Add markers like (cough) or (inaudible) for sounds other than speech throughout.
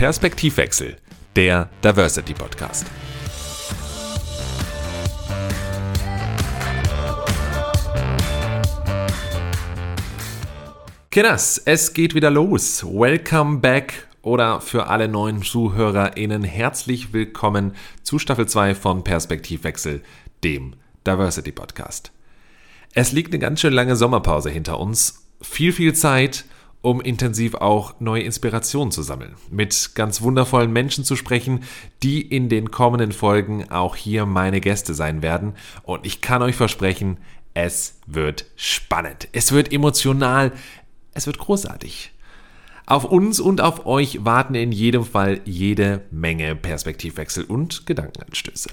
Perspektivwechsel, der Diversity Podcast. Kinders, es geht wieder los. Welcome back oder für alle neuen ZuhörerInnen herzlich willkommen zu Staffel 2 von Perspektivwechsel, dem Diversity Podcast. Es liegt eine ganz schön lange Sommerpause hinter uns. Viel, viel Zeit, um intensiv auch neue Inspirationen zu sammeln. Mit ganz wundervollen Menschen zu sprechen, die in den kommenden Folgen auch hier meine Gäste sein werden. Und ich kann euch versprechen, es wird spannend. Es wird emotional. Es wird großartig. Auf uns und auf euch warten in jedem Fall jede Menge Perspektivwechsel und Gedankenanstöße.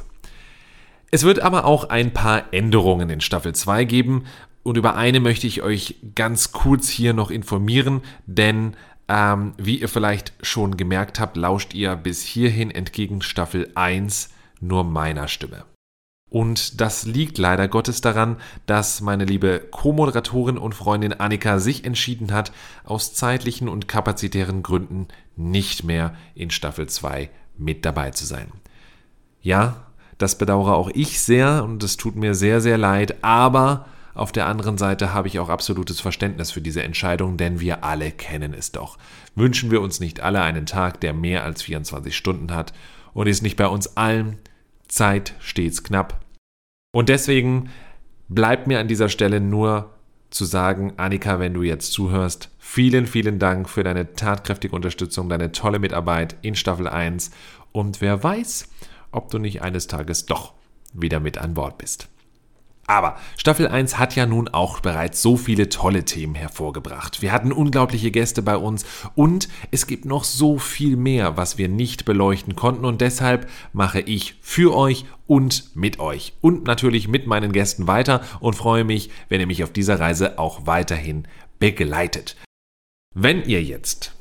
Es wird aber auch ein paar Änderungen in Staffel 2 geben und über eine möchte ich euch ganz kurz hier noch informieren, denn ähm, wie ihr vielleicht schon gemerkt habt, lauscht ihr bis hierhin entgegen Staffel 1 nur meiner Stimme. Und das liegt leider Gottes daran, dass meine liebe Co-Moderatorin und Freundin Annika sich entschieden hat, aus zeitlichen und kapazitären Gründen nicht mehr in Staffel 2 mit dabei zu sein. Ja, das bedauere auch ich sehr und es tut mir sehr, sehr leid, aber auf der anderen Seite habe ich auch absolutes Verständnis für diese Entscheidung, denn wir alle kennen es doch. Wünschen wir uns nicht alle einen Tag, der mehr als 24 Stunden hat und ist nicht bei uns allen Zeit stets knapp. Und deswegen bleibt mir an dieser Stelle nur zu sagen, Annika, wenn du jetzt zuhörst, vielen, vielen Dank für deine tatkräftige Unterstützung, deine tolle Mitarbeit in Staffel 1 und wer weiß, ob du nicht eines Tages doch wieder mit an Bord bist. Aber Staffel 1 hat ja nun auch bereits so viele tolle Themen hervorgebracht. Wir hatten unglaubliche Gäste bei uns und es gibt noch so viel mehr, was wir nicht beleuchten konnten und deshalb mache ich für euch und mit euch und natürlich mit meinen Gästen weiter und freue mich, wenn ihr mich auf dieser Reise auch weiterhin begleitet. Wenn ihr jetzt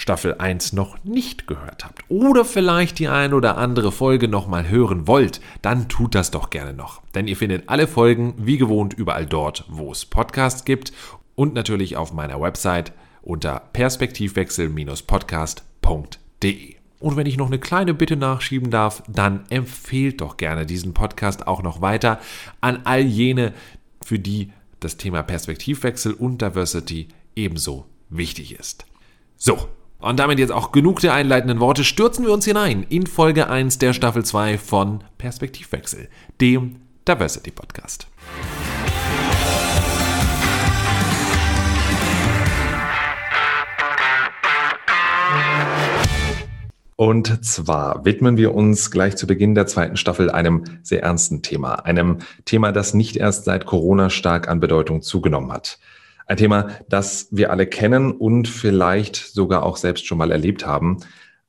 Staffel 1 noch nicht gehört habt oder vielleicht die ein oder andere Folge nochmal hören wollt, dann tut das doch gerne noch. Denn ihr findet alle Folgen wie gewohnt überall dort, wo es Podcasts gibt und natürlich auf meiner Website unter perspektivwechsel-podcast.de. Und wenn ich noch eine kleine Bitte nachschieben darf, dann empfehlt doch gerne diesen Podcast auch noch weiter an all jene, für die das Thema Perspektivwechsel und Diversity ebenso wichtig ist. So, und damit jetzt auch genug der einleitenden Worte, stürzen wir uns hinein in Folge 1 der Staffel 2 von Perspektivwechsel, dem Diversity Podcast. Und zwar widmen wir uns gleich zu Beginn der zweiten Staffel einem sehr ernsten Thema. Einem Thema, das nicht erst seit Corona stark an Bedeutung zugenommen hat. Ein Thema, das wir alle kennen und vielleicht sogar auch selbst schon mal erlebt haben.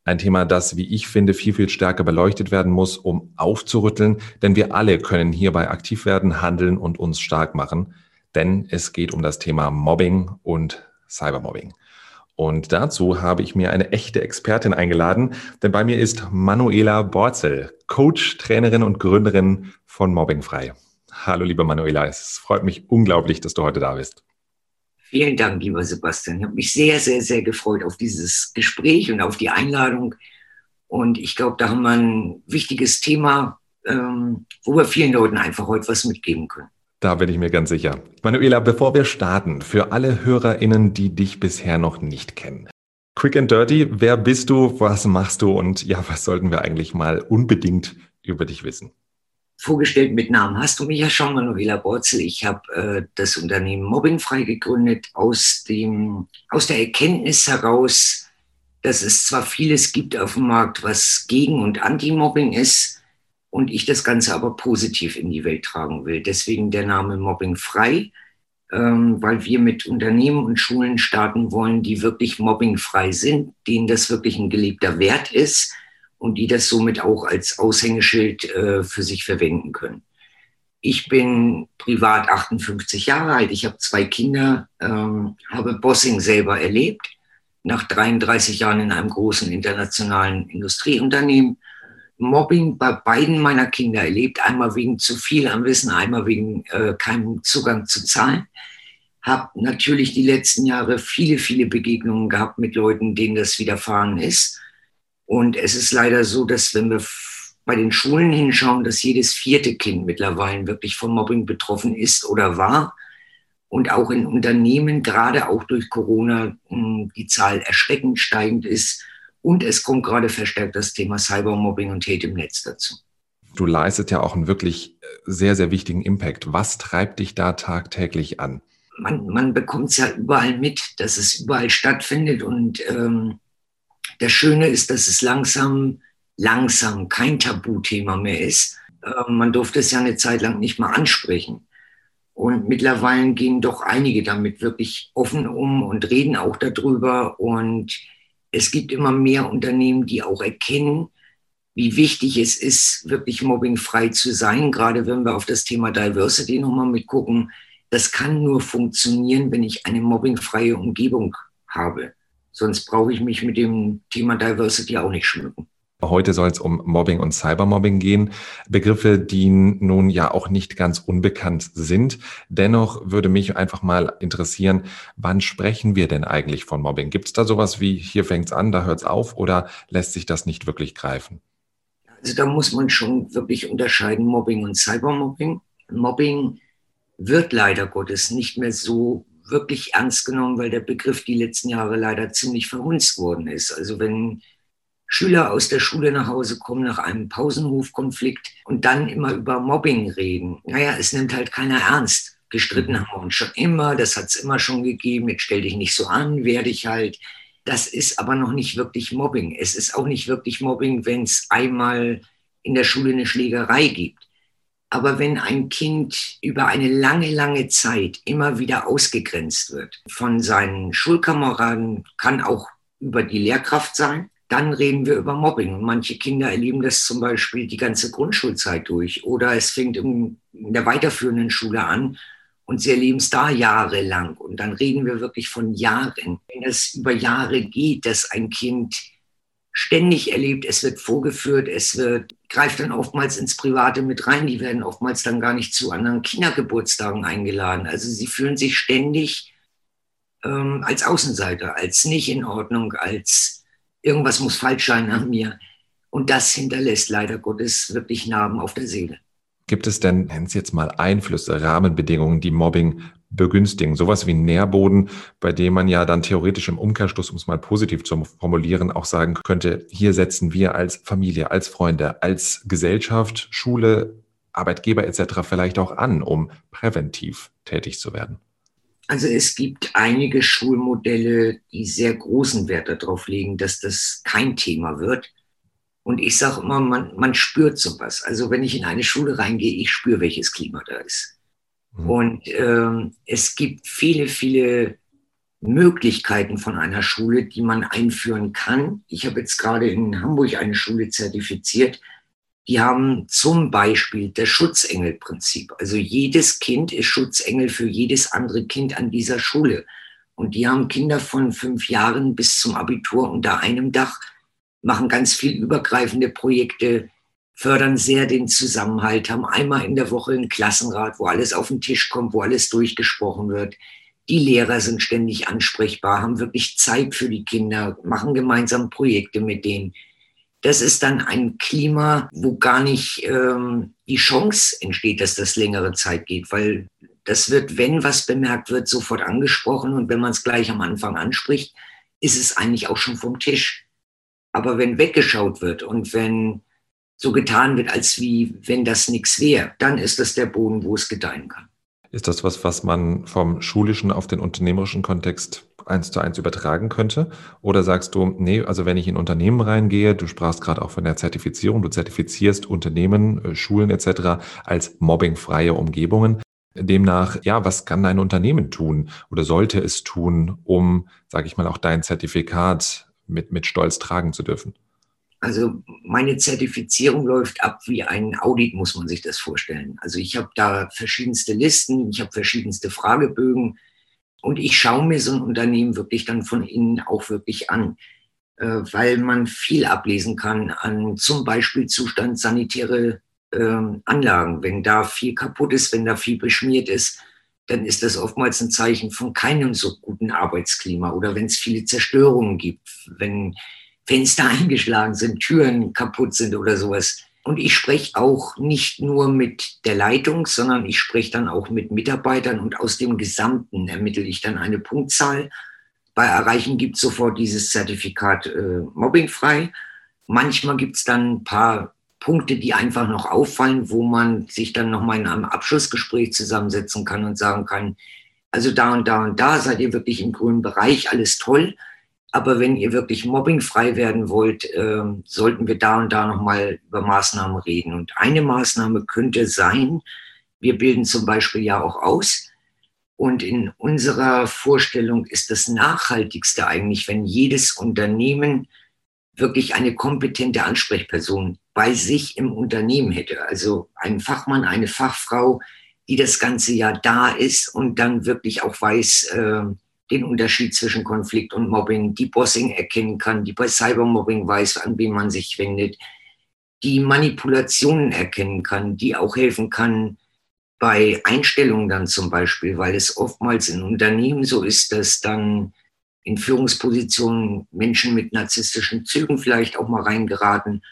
Ein Thema, das, wie ich finde, viel, viel stärker beleuchtet werden muss, um aufzurütteln. Denn wir alle können hierbei aktiv werden, handeln und uns stark machen. Denn es geht um das Thema Mobbing und Cybermobbing. Und dazu habe ich mir eine echte Expertin eingeladen, denn bei mir ist Manuela Borzel, Coach, Trainerin und Gründerin von Mobbingfrei. Hallo, liebe Manuela, es freut mich unglaublich, dass du heute da bist. Vielen Dank, lieber Sebastian. Ich habe mich sehr, sehr, sehr gefreut auf dieses Gespräch und auf die Einladung. Und ich glaube, da haben wir ein wichtiges Thema, ähm, wo wir vielen Leuten einfach heute was mitgeben können. Da bin ich mir ganz sicher. Manuela, bevor wir starten, für alle HörerInnen, die dich bisher noch nicht kennen. Quick and Dirty, wer bist du, was machst du und ja, was sollten wir eigentlich mal unbedingt über dich wissen? Vorgestellt mit Namen hast du mich ja schon, Manuela Borzel. Ich habe äh, das Unternehmen Mobbingfrei gegründet aus, dem, aus der Erkenntnis heraus, dass es zwar vieles gibt auf dem Markt, was gegen und anti-Mobbing ist, und ich das Ganze aber positiv in die Welt tragen will. Deswegen der Name Mobbingfrei, ähm, weil wir mit Unternehmen und Schulen starten wollen, die wirklich mobbingfrei sind, denen das wirklich ein geliebter Wert ist und die das somit auch als Aushängeschild äh, für sich verwenden können. Ich bin privat 58 Jahre alt, ich habe zwei Kinder, ähm, habe Bossing selber erlebt, nach 33 Jahren in einem großen internationalen Industrieunternehmen. Mobbing bei beiden meiner Kinder erlebt, einmal wegen zu viel am Wissen, einmal wegen äh, keinem Zugang zu Zahlen. Habe natürlich die letzten Jahre viele, viele Begegnungen gehabt mit Leuten, denen das widerfahren ist Und es ist leider so, dass wenn wir bei den Schulen hinschauen, dass jedes vierte Kind mittlerweile wirklich von Mobbing betroffen ist oder war. Und auch in Unternehmen, gerade auch durch Corona, hm, die Zahl erschreckend steigend ist. Und es kommt gerade verstärkt das Thema Cybermobbing und Hate im Netz dazu. Du leistest ja auch einen wirklich äh, sehr, sehr wichtigen Impact. Was treibt dich da tagtäglich an? Man, man bekommt es ja überall mit, dass es überall stattfindet. Und ähm, das Schöne ist, dass es langsam langsam kein Tabuthema mehr ist. Ähm, man durfte es ja eine Zeit lang nicht mal ansprechen. Und mittlerweile gehen doch einige damit wirklich offen um und reden auch darüber. Und es gibt immer mehr Unternehmen, die auch erkennen, wie wichtig es ist, wirklich mobbingfrei zu sein. Gerade wenn wir auf das Thema Diversity nochmal mitgucken. Das kann nur funktionieren, wenn ich eine mobbingfreie Umgebung habe. Sonst brauche ich mich mit dem Thema Diversity auch nicht schmücken. Heute soll es um Mobbing und Cybermobbing gehen. Begriffe, die nun ja auch nicht ganz unbekannt sind. Dennoch würde mich einfach mal interessieren, wann sprechen wir denn eigentlich von Mobbing? Gibt es da sowas wie, hier fängt es an, da hört es auf oder lässt sich das nicht wirklich greifen? Also da muss man schon wirklich unterscheiden, Mobbing und Cybermobbing. Mobbing wird leider Gottes nicht mehr so wirklich ernst genommen, weil der Begriff die letzten Jahre leider ziemlich verhunzt worden ist. Also wenn Schüler aus der Schule nach Hause kommen nach einem Pausenhofkonflikt und dann immer über Mobbing reden. Naja, es nimmt halt keiner ernst. Gestritten haben wir uns schon immer, das hat es immer schon gegeben, jetzt stell dich nicht so an, werde ich halt. Das ist aber noch nicht wirklich Mobbing. Es ist auch nicht wirklich Mobbing, wenn es einmal in der Schule eine Schlägerei gibt. Aber wenn ein Kind über eine lange, lange Zeit immer wieder ausgegrenzt wird von seinen Schulkameraden, kann auch über die Lehrkraft sein, dann reden wir über Mobbing. Manche Kinder erleben das zum Beispiel die ganze Grundschulzeit durch. Oder es fängt in der weiterführenden Schule an und sie erleben es da jahrelang. Und dann reden wir wirklich von Jahren. Wenn es über Jahre geht, dass ein Kind ständig erlebt, es wird vorgeführt, es wird, greift dann oftmals ins Private mit rein, die werden oftmals dann gar nicht zu anderen Kindergeburtstagen eingeladen. Also sie fühlen sich ständig ähm, als Außenseiter, als nicht in Ordnung, als irgendwas muss falsch sein an mir. Und das hinterlässt leider Gottes wirklich Narben auf der Seele. Gibt es denn, nennen Sie jetzt mal Einflüsse, Rahmenbedingungen, die Mobbing begünstigen? Sowas wie Nährboden, bei dem man ja dann theoretisch im Umkehrschluss, um es mal positiv zu formulieren, auch sagen könnte, hier setzen wir als Familie, als Freunde, als Gesellschaft, Schule, Arbeitgeber etc. vielleicht auch an, um präventiv tätig zu werden. Also es gibt einige Schulmodelle, die sehr großen Wert darauf legen, dass das kein Thema wird. Und ich sage immer, man, man spürt sowas. Also wenn ich in eine Schule reingehe, ich spüre, welches Klima da ist. Mhm. Und ähm, es gibt viele, viele Möglichkeiten von einer Schule, die man einführen kann. Ich habe jetzt gerade in Hamburg eine Schule zertifiziert, die haben zum Beispiel das Schutzengelprinzip. Also jedes Kind ist Schutzengel für jedes andere Kind an dieser Schule. Und die haben Kinder von fünf Jahren bis zum Abitur unter einem Dach, machen ganz viel übergreifende Projekte, fördern sehr den Zusammenhalt, haben einmal in der Woche einen Klassenrat, wo alles auf den Tisch kommt, wo alles durchgesprochen wird. Die Lehrer sind ständig ansprechbar, haben wirklich Zeit für die Kinder, machen gemeinsam Projekte mit denen das ist dann ein Klima, wo gar nicht ähm, die Chance entsteht, dass das längere Zeit geht, weil das wird, wenn was bemerkt wird, sofort angesprochen und wenn man es gleich am Anfang anspricht, ist es eigentlich auch schon vom Tisch. Aber wenn weggeschaut wird und wenn so getan wird, als wie wenn das nichts wäre, dann ist das der Boden, wo es gedeihen kann. Ist das was, was man vom schulischen auf den unternehmerischen Kontext eins zu eins übertragen könnte? Oder sagst du, nee, also wenn ich in Unternehmen reingehe, du sprachst gerade auch von der Zertifizierung, du zertifizierst Unternehmen, äh, Schulen etc. als mobbingfreie Umgebungen. Demnach, ja, was kann ein Unternehmen tun oder sollte es tun, um, sage ich mal, auch dein Zertifikat mit, mit Stolz tragen zu dürfen? Also meine Zertifizierung läuft ab wie ein Audit, muss man sich das vorstellen. Also ich habe da verschiedenste Listen, ich habe verschiedenste Fragebögen, und ich schaue mir so ein Unternehmen wirklich dann von innen auch wirklich an, äh, weil man viel ablesen kann an zum Beispiel Zustand sanitäre ähm, Anlagen. Wenn da viel kaputt ist, wenn da viel beschmiert ist, dann ist das oftmals ein Zeichen von keinem so guten Arbeitsklima oder wenn es viele Zerstörungen gibt, wenn Fenster (laughs) eingeschlagen sind, Türen kaputt sind oder sowas. Und ich spreche auch nicht nur mit der Leitung, sondern ich spreche dann auch mit Mitarbeitern und aus dem Gesamten ermittle ich dann eine Punktzahl. Bei Erreichen gibt es sofort dieses Zertifikat äh, mobbingfrei. Manchmal gibt es dann ein paar Punkte, die einfach noch auffallen, wo man sich dann nochmal in einem Abschlussgespräch zusammensetzen kann und sagen kann, also da und da und da seid ihr wirklich im grünen Bereich, alles toll. Aber wenn ihr wirklich mobbingfrei werden wollt, äh, sollten wir da und da nochmal über Maßnahmen reden. Und eine Maßnahme könnte sein, wir bilden zum Beispiel ja auch aus. Und in unserer Vorstellung ist das Nachhaltigste eigentlich, wenn jedes Unternehmen wirklich eine kompetente Ansprechperson bei sich im Unternehmen hätte. Also ein Fachmann, eine Fachfrau, die das ganze Jahr da ist und dann wirklich auch weiß, äh, den Unterschied zwischen Konflikt und Mobbing, die Bossing erkennen kann, die bei Cybermobbing weiß, an wen man sich wendet, die Manipulationen erkennen kann, die auch helfen kann bei Einstellungen dann zum Beispiel, weil es oftmals in Unternehmen so ist, dass dann in Führungspositionen Menschen mit narzisstischen Zügen vielleicht auch mal reingeraten.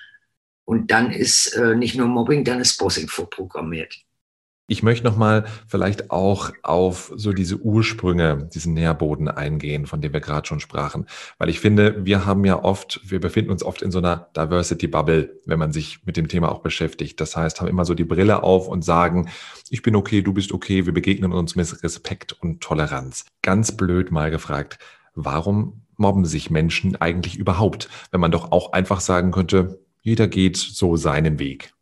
Und dann ist äh, nicht nur Mobbing, dann ist Bossing vorprogrammiert. Ich möchte nochmal vielleicht auch auf so diese Ursprünge, diesen Nährboden eingehen, von dem wir gerade schon sprachen. Weil ich finde, wir haben ja oft, wir befinden uns oft in so einer Diversity Bubble, wenn man sich mit dem Thema auch beschäftigt. Das heißt, haben immer so die Brille auf und sagen, ich bin okay, du bist okay, wir begegnen uns mit Respekt und Toleranz. Ganz blöd mal gefragt, warum mobben sich Menschen eigentlich überhaupt, wenn man doch auch einfach sagen könnte, jeder geht so seinen Weg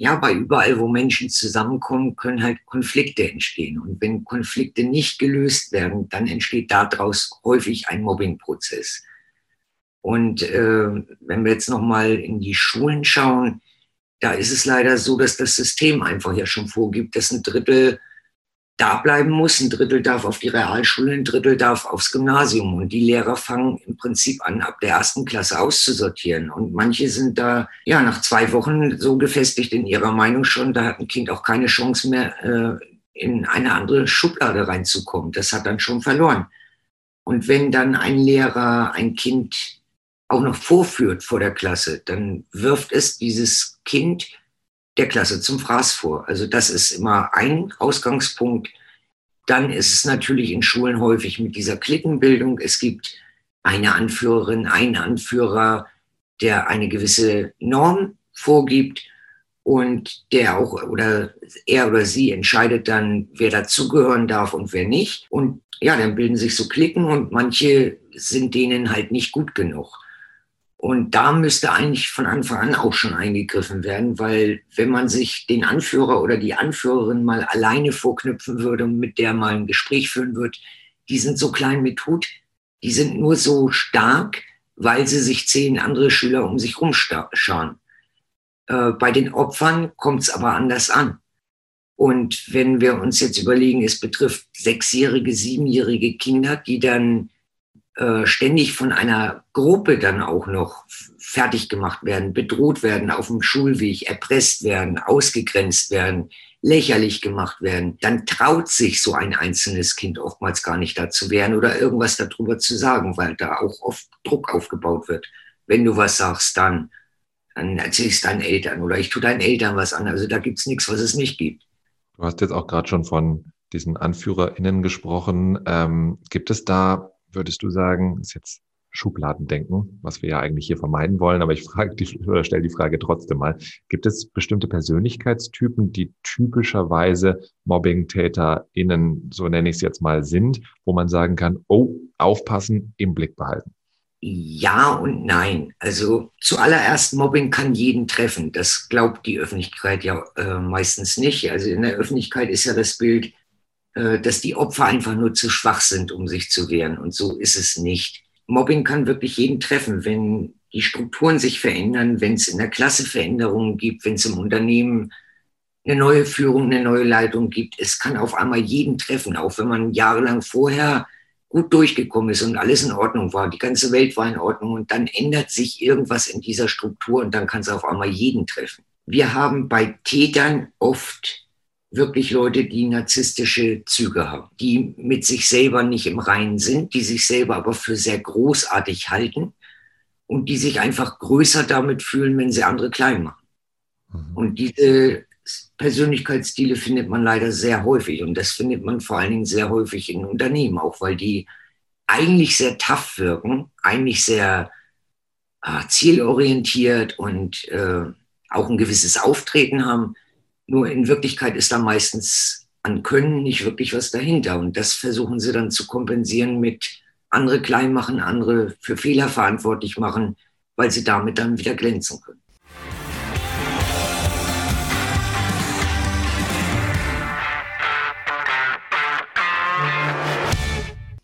ja, bei überall, wo Menschen zusammenkommen, können halt Konflikte entstehen. Und wenn Konflikte nicht gelöst werden, dann entsteht daraus häufig ein Mobbingprozess. Und äh, wenn wir jetzt nochmal in die Schulen schauen, da ist es leider so, dass das System einfach ja schon vorgibt, dass ein Drittel da bleiben muss. Ein Drittel darf auf die Realschule, ein Drittel darf aufs Gymnasium. Und die Lehrer fangen im Prinzip an, ab der ersten Klasse auszusortieren. Und manche sind da, ja, nach zwei Wochen so gefestigt in ihrer Meinung schon, da hat ein Kind auch keine Chance mehr, äh, in eine andere Schublade reinzukommen. Das hat dann schon verloren. Und wenn dann ein Lehrer ein Kind auch noch vorführt vor der Klasse, dann wirft es dieses Kind der Klasse zum Fraß vor. Also das ist immer ein Ausgangspunkt. Dann ist es natürlich in Schulen häufig mit dieser Klickenbildung. Es gibt eine Anführerin, einen Anführer, der eine gewisse Norm vorgibt und der auch oder er oder sie entscheidet dann, wer dazugehören darf und wer nicht. Und ja, dann bilden sich so Klicken und manche sind denen halt nicht gut genug. Und da müsste eigentlich von Anfang an auch schon eingegriffen werden, weil wenn man sich den Anführer oder die Anführerin mal alleine vorknüpfen würde und mit der mal ein Gespräch führen würde, die sind so klein mit Hut, die sind nur so stark, weil sie sich zehn andere Schüler um sich rumschauen. Äh, bei den Opfern kommt es aber anders an. Und wenn wir uns jetzt überlegen, es betrifft sechsjährige, siebenjährige Kinder, die dann äh, ständig von einer Gruppe dann auch noch fertig gemacht werden, bedroht werden auf dem Schulweg, erpresst werden, ausgegrenzt werden, lächerlich gemacht werden, dann traut sich so ein einzelnes Kind oftmals gar nicht dazu werden oder irgendwas darüber zu sagen, weil da auch oft Druck aufgebaut wird. Wenn du was sagst, dann, dann erzähl ich es deinen Eltern oder ich tue deinen Eltern was an. Also da gibt es nichts, was es nicht gibt. Du hast jetzt auch gerade schon von diesen AnführerInnen gesprochen. Ähm, gibt es da würdest du sagen, ist jetzt Schubladendenken, was wir ja eigentlich hier vermeiden wollen, aber ich frage die, (laughs) oder stelle die Frage trotzdem mal. Gibt es bestimmte Persönlichkeitstypen, die typischerweise Mobbing-TäterInnen, so nenne ich es jetzt mal, sind, wo man sagen kann, oh, aufpassen, im Blick behalten? Ja und nein. Also zuallererst Mobbing kann jeden treffen. Das glaubt die Öffentlichkeit ja äh, meistens nicht. Also in der Öffentlichkeit ist ja das Bild, dass die Opfer einfach nur zu schwach sind, um sich zu wehren. Und so ist es nicht. Mobbing kann wirklich jeden treffen, wenn die Strukturen sich verändern, wenn es in der Klasse Veränderungen gibt, wenn es im Unternehmen eine neue Führung, eine neue Leitung gibt. Es kann auf einmal jeden treffen, auch wenn man jahrelang vorher gut durchgekommen ist und alles in Ordnung war. Die ganze Welt war in Ordnung und dann ändert sich irgendwas in dieser Struktur und dann kann es auf einmal jeden treffen. Wir haben bei Tätern oft wirklich Leute, die narzisstische Züge haben, die mit sich selber nicht im Reinen sind, die sich selber aber für sehr großartig halten und die sich einfach größer damit fühlen, wenn sie andere klein machen. Mhm. Und diese Persönlichkeitsstile findet man leider sehr häufig und das findet man vor allen Dingen sehr häufig in Unternehmen, auch weil die eigentlich sehr tough wirken, eigentlich sehr äh, zielorientiert und äh, auch ein gewisses Auftreten haben. Nur in Wirklichkeit ist da meistens an Können nicht wirklich was dahinter. Und das versuchen sie dann zu kompensieren mit andere klein machen, andere für Fehler verantwortlich machen, weil sie damit dann wieder glänzen können.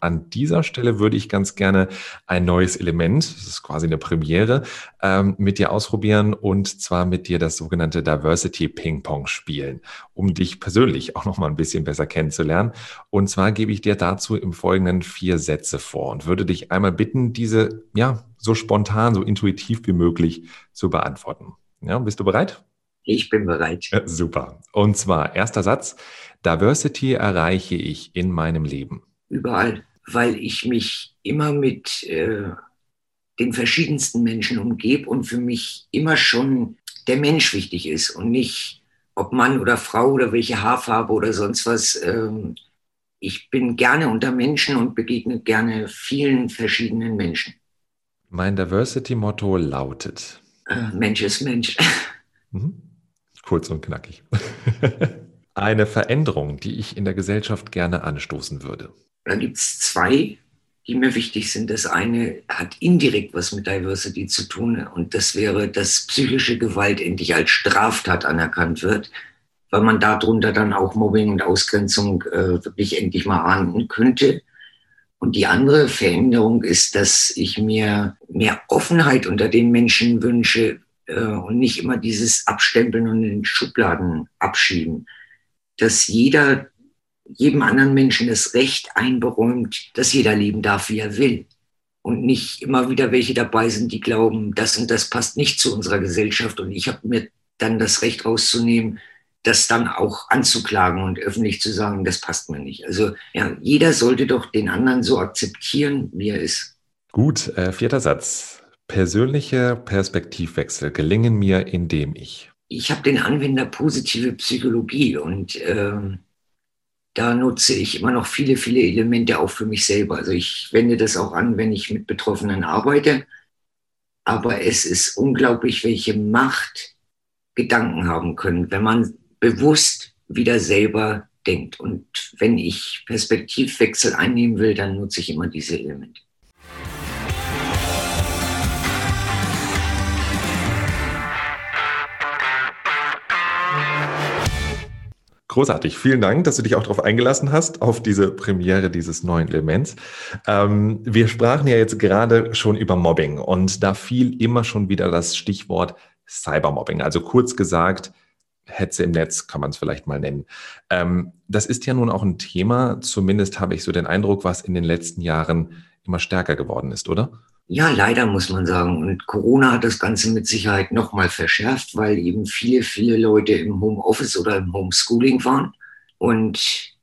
An dieser Stelle würde ich ganz gerne ein neues Element, das ist quasi eine Premiere, ähm, mit dir ausprobieren und zwar mit dir das sogenannte Diversity Ping Pong spielen, um dich persönlich auch noch mal ein bisschen besser kennenzulernen. Und zwar gebe ich dir dazu im Folgenden vier Sätze vor und würde dich einmal bitten, diese ja so spontan, so intuitiv wie möglich zu beantworten. Ja, bist du bereit? Ich bin bereit. Super. Und zwar erster Satz: Diversity erreiche ich in meinem Leben. Überall weil ich mich immer mit äh, den verschiedensten Menschen umgebe und für mich immer schon der Mensch wichtig ist und nicht ob Mann oder Frau oder welche Haarfarbe oder sonst was. Ähm, ich bin gerne unter Menschen und begegne gerne vielen verschiedenen Menschen. Mein Diversity-Motto lautet: äh, Mensch ist Mensch. (laughs) Mhm. Kurz und knackig. (laughs) Eine Veränderung, die ich in der Gesellschaft gerne anstoßen würde. Da gibt es zwei, die mir wichtig sind. Das eine hat indirekt was mit Diversity zu tun und das wäre, dass psychische Gewalt endlich als Straftat anerkannt wird, weil man darunter dann auch Mobbing und Ausgrenzung äh, wirklich endlich mal ahnden könnte. Und die andere Veränderung ist, dass ich mir mehr Offenheit unter den Menschen wünsche äh, und nicht immer dieses Abstempeln und in den Schubladen abschieben. Dass jeder jedem anderen Menschen das Recht einberäumt, dass jeder leben darf, wie er will. Und nicht immer wieder welche dabei sind, die glauben, das und das passt nicht zu unserer Gesellschaft. Und ich habe mir dann das Recht rauszunehmen, das dann auch anzuklagen und öffentlich zu sagen, das passt mir nicht. Also ja, jeder sollte doch den anderen so akzeptieren, wie er ist. Gut, äh, vierter Satz. Persönliche Perspektivwechsel gelingen mir, indem ich. Ich habe den Anwender positive Psychologie und äh, da nutze ich immer noch viele, viele Elemente auch für mich selber. Also ich wende das auch an, wenn ich mit Betroffenen arbeite. Aber es ist unglaublich, welche Macht Gedanken haben können, wenn man bewusst wieder selber denkt. Und wenn ich Perspektivwechsel einnehmen will, dann nutze ich immer diese Elemente. Großartig. Vielen Dank, dass du dich auch darauf eingelassen hast, auf diese Premiere dieses neuen Elements. Ähm, wir sprachen ja jetzt gerade schon über Mobbing und da fiel immer schon wieder das Stichwort Cybermobbing. Also kurz gesagt, Hetze im Netz kann man es vielleicht mal nennen. Ähm, das ist ja nun auch ein Thema, zumindest habe ich so den Eindruck, was in den letzten Jahren immer stärker geworden ist, oder? Ja, leider muss man sagen. Und Corona hat das Ganze mit Sicherheit nochmal verschärft, weil eben viele, viele Leute im Homeoffice oder im Homeschooling waren. Und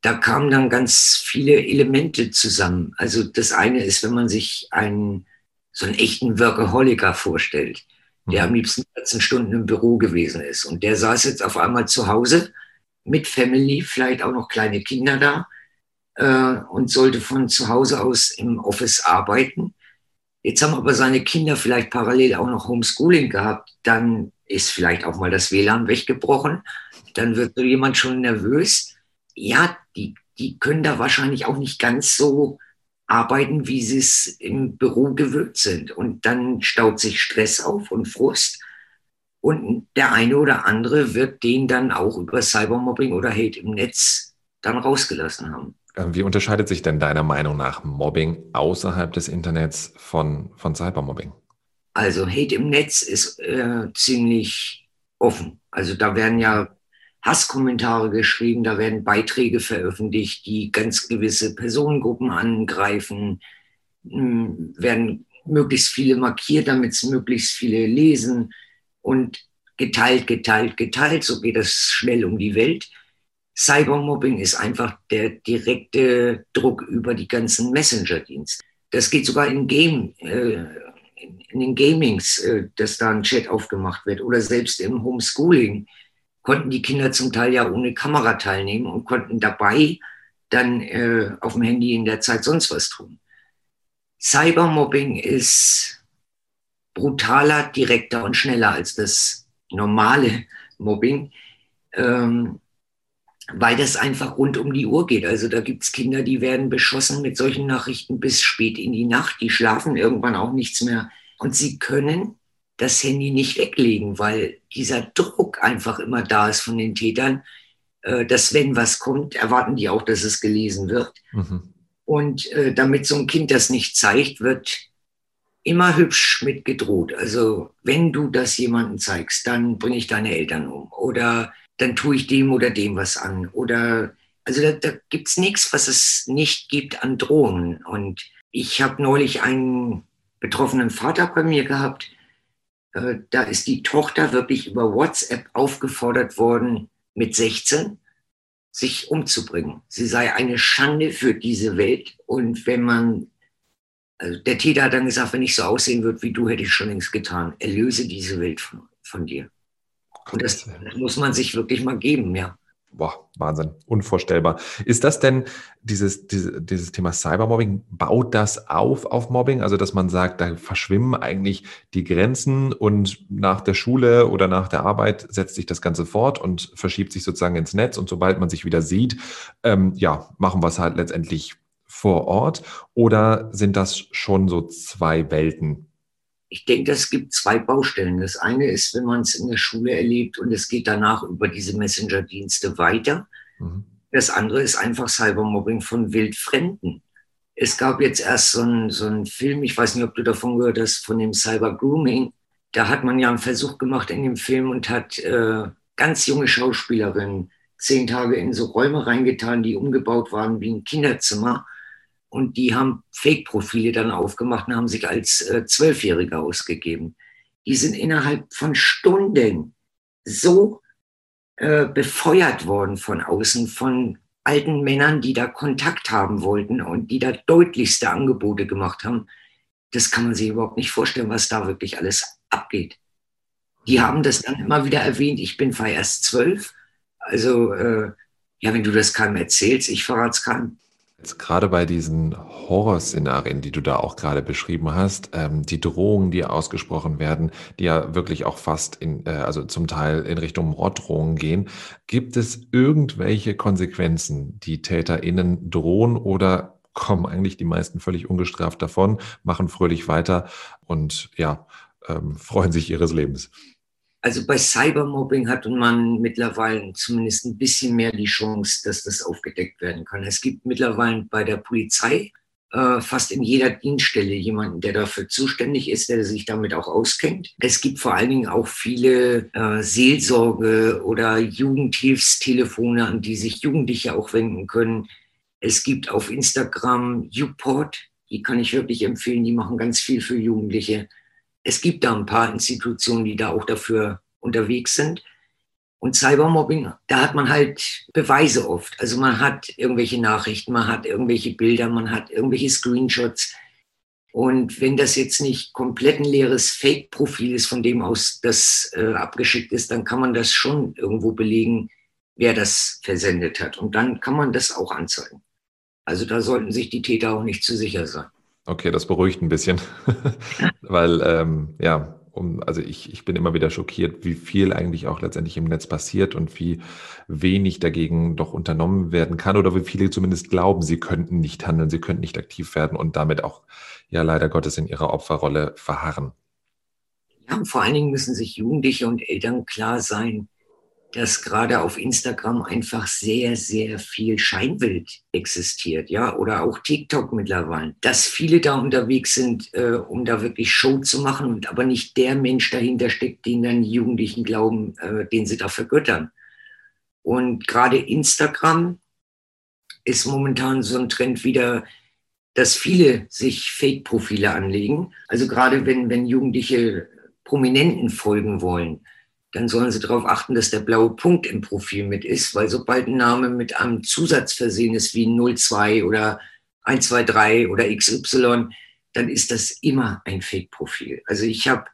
da kamen dann ganz viele Elemente zusammen. Also das eine ist, wenn man sich einen, so einen echten Workaholiker vorstellt, der mhm. am liebsten 14 Stunden im Büro gewesen ist. Und der saß jetzt auf einmal zu Hause mit Family, vielleicht auch noch kleine Kinder da äh, und sollte von zu Hause aus im Office arbeiten. Jetzt haben aber seine Kinder vielleicht parallel auch noch Homeschooling gehabt. Dann ist vielleicht auch mal das WLAN weggebrochen. Dann wird so jemand schon nervös. Ja, die, die können da wahrscheinlich auch nicht ganz so arbeiten, wie sie es im Büro gewöhnt sind. Und dann staut sich Stress auf und Frust. Und der eine oder andere wird den dann auch über Cybermobbing oder Hate im Netz dann rausgelassen haben. Ähm, wie unterscheidet sich denn deiner Meinung nach Mobbing außerhalb des Internets von, von Cybermobbing? Also Hate im Netz ist äh, ziemlich offen. Also da werden ja Hasskommentare geschrieben, da werden Beiträge veröffentlicht, die ganz gewisse Personengruppen angreifen, hm, werden möglichst viele markiert, damit es möglichst viele lesen und geteilt, geteilt, geteilt. So geht es schnell um die Welt. Cybermobbing ist einfach der direkte Druck über die ganzen Messenger-Dienste. Das geht sogar in Game, äh, in den Gamings, äh, dass da ein Chat aufgemacht wird oder selbst im Homeschooling konnten die Kinder zum Teil ja ohne Kamera teilnehmen und konnten dabei dann äh, auf dem Handy in der Zeit sonst was tun. Cybermobbing ist brutaler, direkter und schneller als das normale Mobbing, ähm, weil das einfach rund um die Uhr geht. Also da gibt es Kinder, die werden beschossen mit solchen Nachrichten bis spät in die Nacht, die schlafen irgendwann auch nichts mehr und sie können das Handy nicht weglegen, weil dieser Druck einfach immer da ist von den Tätern, äh, dass wenn was kommt, erwarten die auch, dass es gelesen wird. Mhm. Und äh, damit so ein Kind das nicht zeigt, wird immer hübsch mit gedroht. Also wenn du das jemandem zeigst, dann bringe ich deine Eltern um oder dann tue ich dem oder dem was an. Oder also da, da gibt es nichts, was es nicht gibt an Drohungen. Und ich habe neulich einen betroffenen Vater bei mir gehabt, äh, da ist die Tochter wirklich über WhatsApp aufgefordert worden, mit 16 sich umzubringen. Sie sei eine Schande für diese Welt. Und wenn man, also der Täter hat dann gesagt, wenn ich so aussehen würde wie du, hätte ich schon längst getan. Erlöse diese Welt von, von dir. Und das, das muss man sich wirklich mal geben, ja. Boah, Wahnsinn, unvorstellbar. Ist das denn dieses, dieses, dieses Thema Cybermobbing, baut das auf auf Mobbing? Also, dass man sagt, da verschwimmen eigentlich die Grenzen und nach der Schule oder nach der Arbeit setzt sich das Ganze fort und verschiebt sich sozusagen ins Netz und sobald man sich wieder sieht, ähm, ja, machen wir es halt letztendlich vor Ort oder sind das schon so zwei Welten? Ich denke, es gibt zwei Baustellen. Das eine ist, wenn man es in der Schule erlebt und es geht danach über diese Messenger-Dienste weiter. Mhm. Das andere ist einfach Cybermobbing von Wildfremden. Es gab jetzt erst so einen, so einen Film, ich weiß nicht, ob du davon gehört hast, von dem Cyber Grooming. Da hat man ja einen Versuch gemacht in dem Film und hat äh, ganz junge Schauspielerinnen zehn Tage in so Räume reingetan, die umgebaut waren wie ein Kinderzimmer und die haben Fake-Profile dann aufgemacht und haben sich als äh, Zwölfjährige ausgegeben. Die sind innerhalb von Stunden so äh, befeuert worden von außen, von alten Männern, die da Kontakt haben wollten und die da deutlichste Angebote gemacht haben. Das kann man sich überhaupt nicht vorstellen, was da wirklich alles abgeht. Die haben das dann immer wieder erwähnt, ich bin erst zwölf. Also, äh, ja, wenn du das keinem erzählst, ich verrate es keinem. Jetzt gerade bei diesen Horrorszenarien, die du da auch gerade beschrieben hast, ähm, die Drohungen, die ausgesprochen werden, die ja wirklich auch fast in, äh, also zum Teil in Richtung Morddrohungen gehen, gibt es irgendwelche Konsequenzen, die TäterInnen drohen oder kommen eigentlich die meisten völlig ungestraft davon, machen fröhlich weiter und ja, ähm, freuen sich ihres Lebens? Also bei Cybermobbing hat man mittlerweile zumindest ein bisschen mehr die Chance, dass das aufgedeckt werden kann. Es gibt mittlerweile bei der Polizei äh, fast in jeder Dienststelle jemanden, der dafür zuständig ist, der sich damit auch auskennt. Es gibt vor allen Dingen auch viele äh, Seelsorge- oder Jugendhilfstelefone, an die sich Jugendliche auch wenden können. Es gibt auf Instagram Uport, die kann ich wirklich empfehlen, die machen ganz viel für Jugendliche es gibt da ein paar Institutionen, die da auch dafür unterwegs sind. Und Cybermobbing, da hat man halt Beweise oft. Also man hat irgendwelche Nachrichten, man hat irgendwelche Bilder, man hat irgendwelche Screenshots. Und wenn das jetzt nicht komplett ein leeres Fake-Profil ist, von dem aus das äh, abgeschickt ist, dann kann man das schon irgendwo belegen, wer das versendet hat. Und dann kann man das auch anzeigen. Also da sollten sich die Täter auch nicht zu sicher sein. Okay, das beruhigt ein bisschen, (laughs) weil ähm, ja, um, also ich, ich bin immer wieder schockiert, wie viel eigentlich auch letztendlich im Netz passiert und wie wenig dagegen doch unternommen werden kann oder wie viele zumindest glauben, sie könnten nicht handeln, sie könnten nicht aktiv werden und damit auch ja leider Gottes in ihrer Opferrolle verharren. Ja, und vor allen Dingen müssen sich Jugendliche und Eltern klar sein, dass gerade auf Instagram einfach sehr, sehr viel Scheinbild existiert, ja, oder auch TikTok mittlerweile, dass viele da unterwegs sind, äh, um da wirklich Show zu machen und aber nicht der Mensch dahinter steckt, den dann die Jugendlichen glauben, äh, den sie da vergöttern. Und gerade Instagram ist momentan so ein Trend wieder, dass viele sich Fake-Profile anlegen. Also gerade wenn, wenn Jugendliche Prominenten folgen wollen, dann sollen sie darauf achten, dass der blaue Punkt im Profil mit ist, weil sobald ein Name mit einem Zusatz versehen ist wie 02 oder 123 oder XY, dann ist das immer ein Fake-Profil. Also ich habe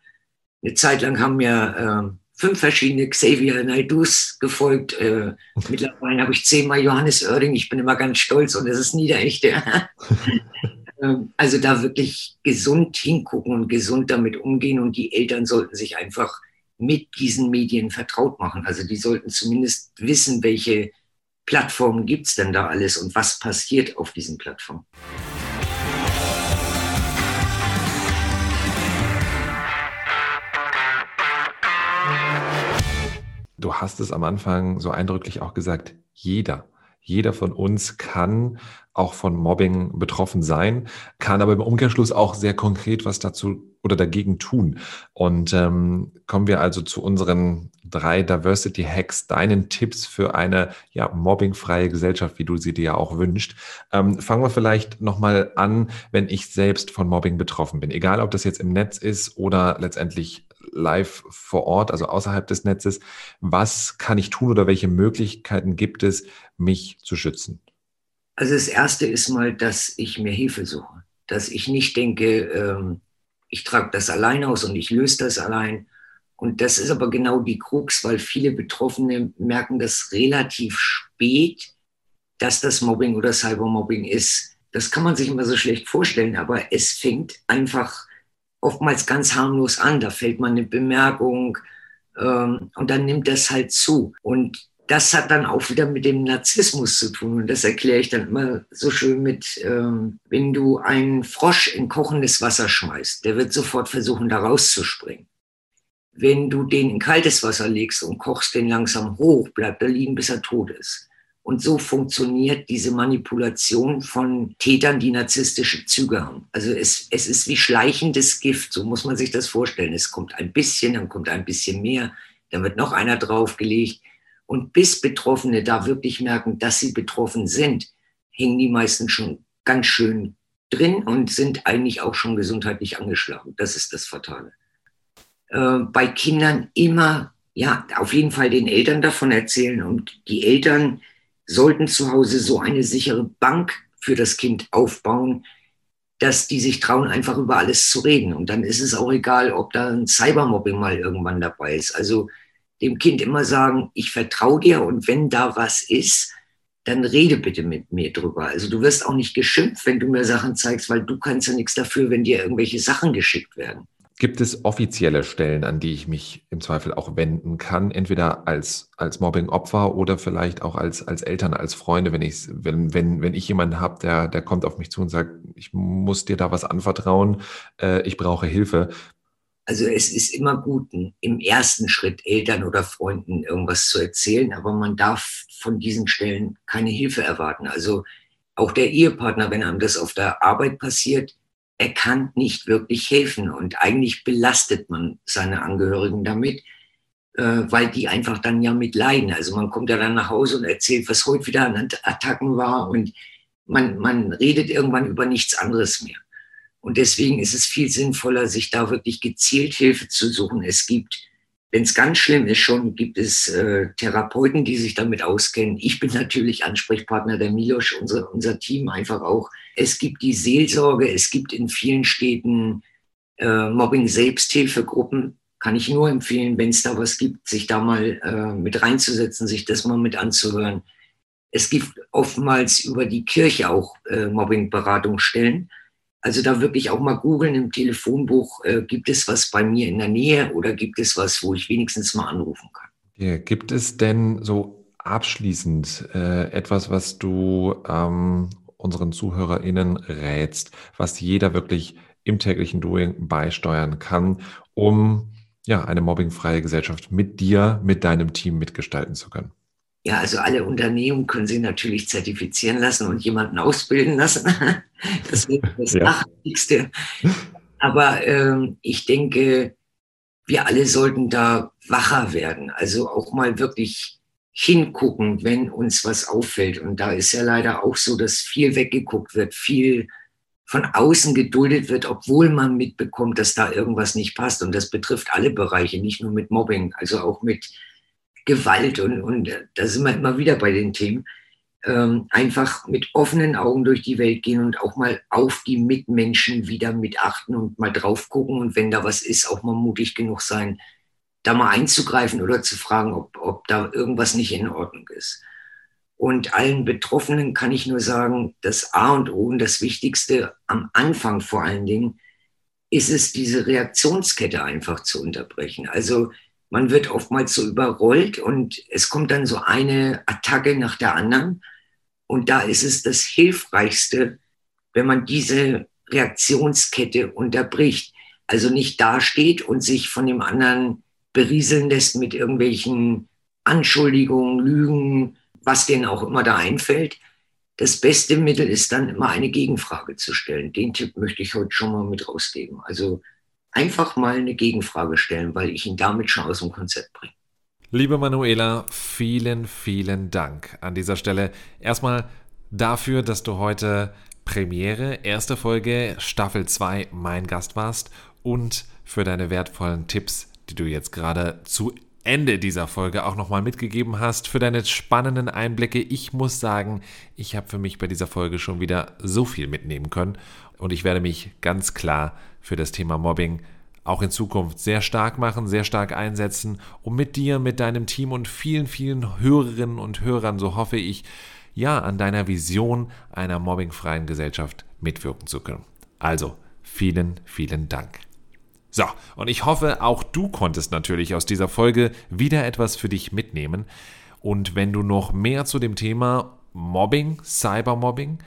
eine Zeit lang haben mir äh, fünf verschiedene Xavier Naidus gefolgt. Äh, (laughs) mittlerweile habe ich zehnmal Johannes Oerding. Ich bin immer ganz stolz und es ist nie der echte. (laughs) Ähm, also da wirklich gesund hingucken und gesund damit umgehen und die Eltern sollten sich einfach mit diesen Medien vertraut machen. Also die sollten zumindest wissen, welche Plattformen gibt es denn da alles und was passiert auf diesen Plattformen. Du hast es am Anfang so eindrücklich auch gesagt, jeder, jeder von uns kann auch von Mobbing betroffen sein, kann aber im Umkehrschluss auch sehr konkret was dazu oder dagegen tun. Und ähm, kommen wir also zu unseren drei Diversity Hacks, deinen Tipps für eine ja, mobbingfreie Gesellschaft, wie du sie dir ja auch wünscht. Ähm, fangen wir vielleicht nochmal an, wenn ich selbst von Mobbing betroffen bin. Egal, ob das jetzt im Netz ist oder letztendlich live vor Ort, also außerhalb des Netzes. Was kann ich tun oder welche Möglichkeiten gibt es, mich zu schützen? Also das Erste ist mal, dass ich mir Hilfe suche. Dass ich nicht denke, ähm, ich trage das allein aus und ich löse das allein. Und das ist aber genau die Krux, weil viele Betroffene merken das relativ spät, dass das Mobbing oder Cybermobbing ist. Das kann man sich immer so schlecht vorstellen, aber es fängt einfach oftmals ganz harmlos an. Da fällt man eine Bemerkung ähm, und dann nimmt das halt zu. Und das hat dann auch wieder mit dem Narzissmus zu tun. Und das erkläre ich dann immer so schön mit, ähm, wenn du einen Frosch in kochendes Wasser schmeißt, der wird sofort versuchen, da rauszuspringen. Wenn du den in kaltes Wasser legst und kochst den langsam hoch, bleibt er liegen, bis er tot ist. Und so funktioniert diese Manipulation von Tätern, die narzisstische Züge haben. Also es, es ist wie schleichendes Gift, so muss man sich das vorstellen. Es kommt ein bisschen, dann kommt ein bisschen mehr, dann wird noch einer draufgelegt. Und bis Betroffene da wirklich merken, dass sie betroffen sind, hängen die meisten schon ganz schön drin und sind eigentlich auch schon gesundheitlich angeschlagen. Das ist das Fatale. Äh, bei Kindern immer, ja, auf jeden Fall den Eltern davon erzählen und die Eltern sollten zu Hause so eine sichere Bank für das Kind aufbauen, dass die sich trauen, einfach über alles zu reden. Und dann ist es auch egal, ob da ein Cybermobbing mal irgendwann dabei ist. Also dem Kind immer sagen, ich vertraue dir und wenn da was ist, dann rede bitte mit mir drüber. Also du wirst auch nicht geschimpft, wenn du mir Sachen zeigst, weil du kannst ja nichts dafür, wenn dir irgendwelche Sachen geschickt werden. Gibt es offizielle Stellen, an die ich mich im Zweifel auch wenden kann, entweder als, als Mobbing-Opfer oder vielleicht auch als, als Eltern, als Freunde, wenn ich, wenn, wenn, wenn ich jemanden habe, der, der kommt auf mich zu und sagt, ich muss dir da was anvertrauen, äh, ich brauche Hilfe. Also es ist immer gut, im ersten Schritt Eltern oder Freunden irgendwas zu erzählen, aber man darf von diesen Stellen keine Hilfe erwarten. Also auch der Ehepartner, wenn einem das auf der Arbeit passiert, er kann nicht wirklich helfen und eigentlich belastet man seine Angehörigen damit, äh, weil die einfach dann ja mit leiden. Also man kommt ja dann nach Hause und erzählt, was heute wieder an Attacken war und man, man redet irgendwann über nichts anderes mehr. Und deswegen ist es viel sinnvoller, sich da wirklich gezielt Hilfe zu suchen. Es gibt wenn es ganz schlimm ist, schon gibt es äh, Therapeuten, die sich damit auskennen. Ich bin natürlich Ansprechpartner der Milosch, unser, unser Team einfach auch. Es gibt die Seelsorge, es gibt in vielen Städten äh, Mobbing-Selbsthilfegruppen. Kann ich nur empfehlen, wenn es da was gibt, sich da mal äh, mit reinzusetzen, sich das mal mit anzuhören. Es gibt oftmals über die Kirche auch äh, Mobbing-Beratungsstellen also da wirklich auch mal googeln im Telefonbuch, äh, gibt es was bei mir in der Nähe oder gibt es was, wo ich wenigstens mal anrufen kann. Ja, gibt es denn so abschließend äh, etwas, was du ähm, unseren ZuhörerInnen rätst, was jeder wirklich im täglichen Doing beisteuern kann, um ja eine mobbingfreie Gesellschaft mit dir, mit deinem Team mitgestalten zu können? Ja, also alle Unternehmen können sie natürlich zertifizieren lassen und jemanden ausbilden lassen. (laughs) Das wäre das ja. Nachhaltigste. Aber ähm, ich denke, wir alle sollten da wacher werden. Also auch mal wirklich hingucken, wenn uns was auffällt. Und da ist ja leider auch so, dass viel weggeguckt wird, viel von außen geduldet wird, obwohl man mitbekommt, dass da irgendwas nicht passt. Und das betrifft alle Bereiche, nicht nur mit Mobbing, also auch mit Gewalt und, und da sind wir immer wieder bei den Themen. ähm, einfach mit offenen Augen durch die Welt gehen und auch mal auf die Mitmenschen wieder mit achten und mal drauf gucken und wenn da was ist, auch mal mutig genug sein, da mal einzugreifen oder zu fragen, ob, ob da irgendwas nicht in Ordnung ist. Und allen Betroffenen kann ich nur sagen, das A und O und das Wichtigste am Anfang vor allen Dingen ist es, diese Reaktionskette einfach zu unterbrechen. Also man wird oftmals so überrollt und es kommt dann so eine Attacke nach der anderen. Und da ist es das Hilfreichste, wenn man diese Reaktionskette unterbricht. Also nicht dasteht und sich von dem anderen berieseln lässt mit irgendwelchen Anschuldigungen, Lügen, was denen auch immer da einfällt. Das beste Mittel ist dann immer eine Gegenfrage zu stellen. Den Tipp möchte ich heute schon mal mit rausgeben. Also einfach mal eine Gegenfrage stellen, weil ich ihn damit schon aus dem Konzept bringe. Liebe Manuela, vielen, vielen Dank an dieser Stelle. Erstmal dafür, dass du heute Premiere, erste Folge, Staffel 2 mein Gast warst und für deine wertvollen Tipps, die du jetzt gerade zu Ende dieser Folge auch nochmal mitgegeben hast, für deine spannenden Einblicke. Ich muss sagen, ich habe für mich bei dieser Folge schon wieder so viel mitnehmen können und ich werde mich ganz klar für das Thema Mobbing auch in Zukunft sehr stark machen, sehr stark einsetzen, um mit dir, mit deinem Team und vielen, vielen Hörerinnen und Hörern, so hoffe ich, ja, an deiner Vision einer mobbingfreien Gesellschaft mitwirken zu können. Also, vielen, vielen Dank. So, und ich hoffe, auch du konntest natürlich aus dieser Folge wieder etwas für dich mitnehmen. Und wenn du noch mehr zu dem Thema Mobbing, Cybermobbing,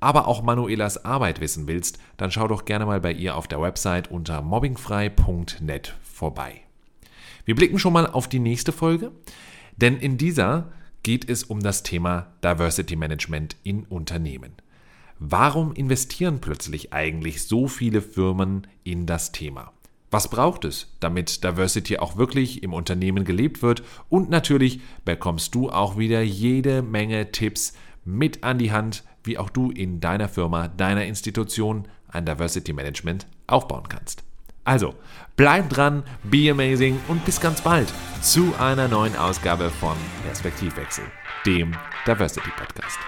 aber auch Manuelas Arbeit wissen willst, dann schau doch gerne mal bei ihr auf der Website unter mobbingfrei.net vorbei. Wir blicken schon mal auf die nächste Folge, denn in dieser geht es um das Thema Diversity Management in Unternehmen. Warum investieren plötzlich eigentlich so viele Firmen in das Thema? Was braucht es, damit Diversity auch wirklich im Unternehmen gelebt wird? Und natürlich bekommst du auch wieder jede Menge Tipps mit an die Hand, wie auch du in deiner Firma, deiner Institution ein Diversity Management aufbauen kannst. Also, bleib dran, be amazing und bis ganz bald zu einer neuen Ausgabe von Perspektivwechsel, dem Diversity Podcast.